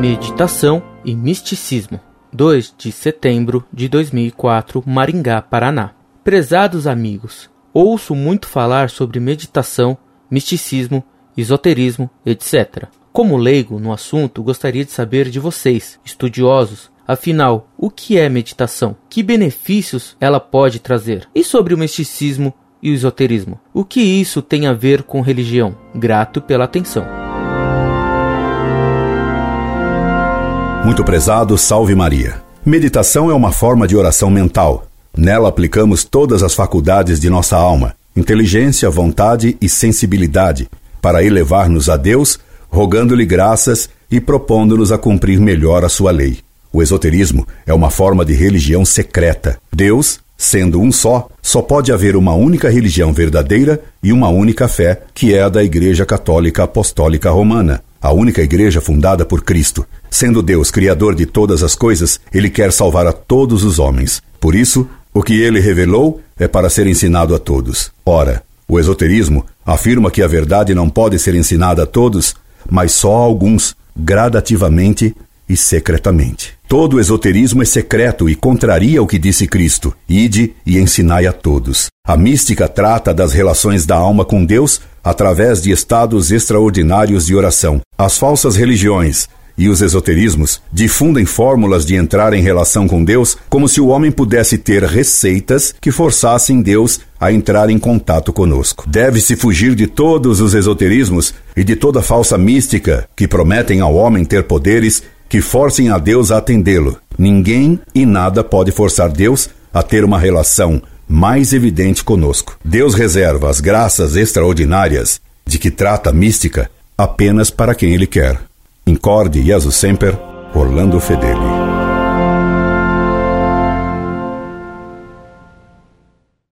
Meditação e Misticismo, 2 de setembro de 2004, Maringá, Paraná. Prezados amigos, ouço muito falar sobre meditação, misticismo, esoterismo, etc. Como leigo no assunto, gostaria de saber de vocês, estudiosos, afinal, o que é meditação? Que benefícios ela pode trazer? E sobre o misticismo e o esoterismo? O que isso tem a ver com religião? Grato pela atenção. Muito prezado, salve Maria. Meditação é uma forma de oração mental. Nela aplicamos todas as faculdades de nossa alma, inteligência, vontade e sensibilidade, para elevar-nos a Deus, rogando-lhe graças e propondo-nos a cumprir melhor a sua lei. O esoterismo é uma forma de religião secreta. Deus, sendo um só, só pode haver uma única religião verdadeira e uma única fé, que é a da Igreja Católica Apostólica Romana, a única igreja fundada por Cristo. Sendo Deus criador de todas as coisas, ele quer salvar a todos os homens. Por isso, o que ele revelou é para ser ensinado a todos. Ora, o esoterismo afirma que a verdade não pode ser ensinada a todos, mas só a alguns, gradativamente e secretamente. Todo esoterismo é secreto e contraria o que disse Cristo: Ide e ensinai a todos. A mística trata das relações da alma com Deus através de estados extraordinários de oração. As falsas religiões e os esoterismos difundem fórmulas de entrar em relação com Deus como se o homem pudesse ter receitas que forçassem Deus a entrar em contato conosco. Deve-se fugir de todos os esoterismos e de toda falsa mística que prometem ao homem ter poderes que forcem a Deus a atendê-lo. Ninguém e nada pode forçar Deus a ter uma relação mais evidente conosco. Deus reserva as graças extraordinárias de que trata a mística apenas para quem Ele quer. Incorde Jesus Semper, Orlando Fedeli.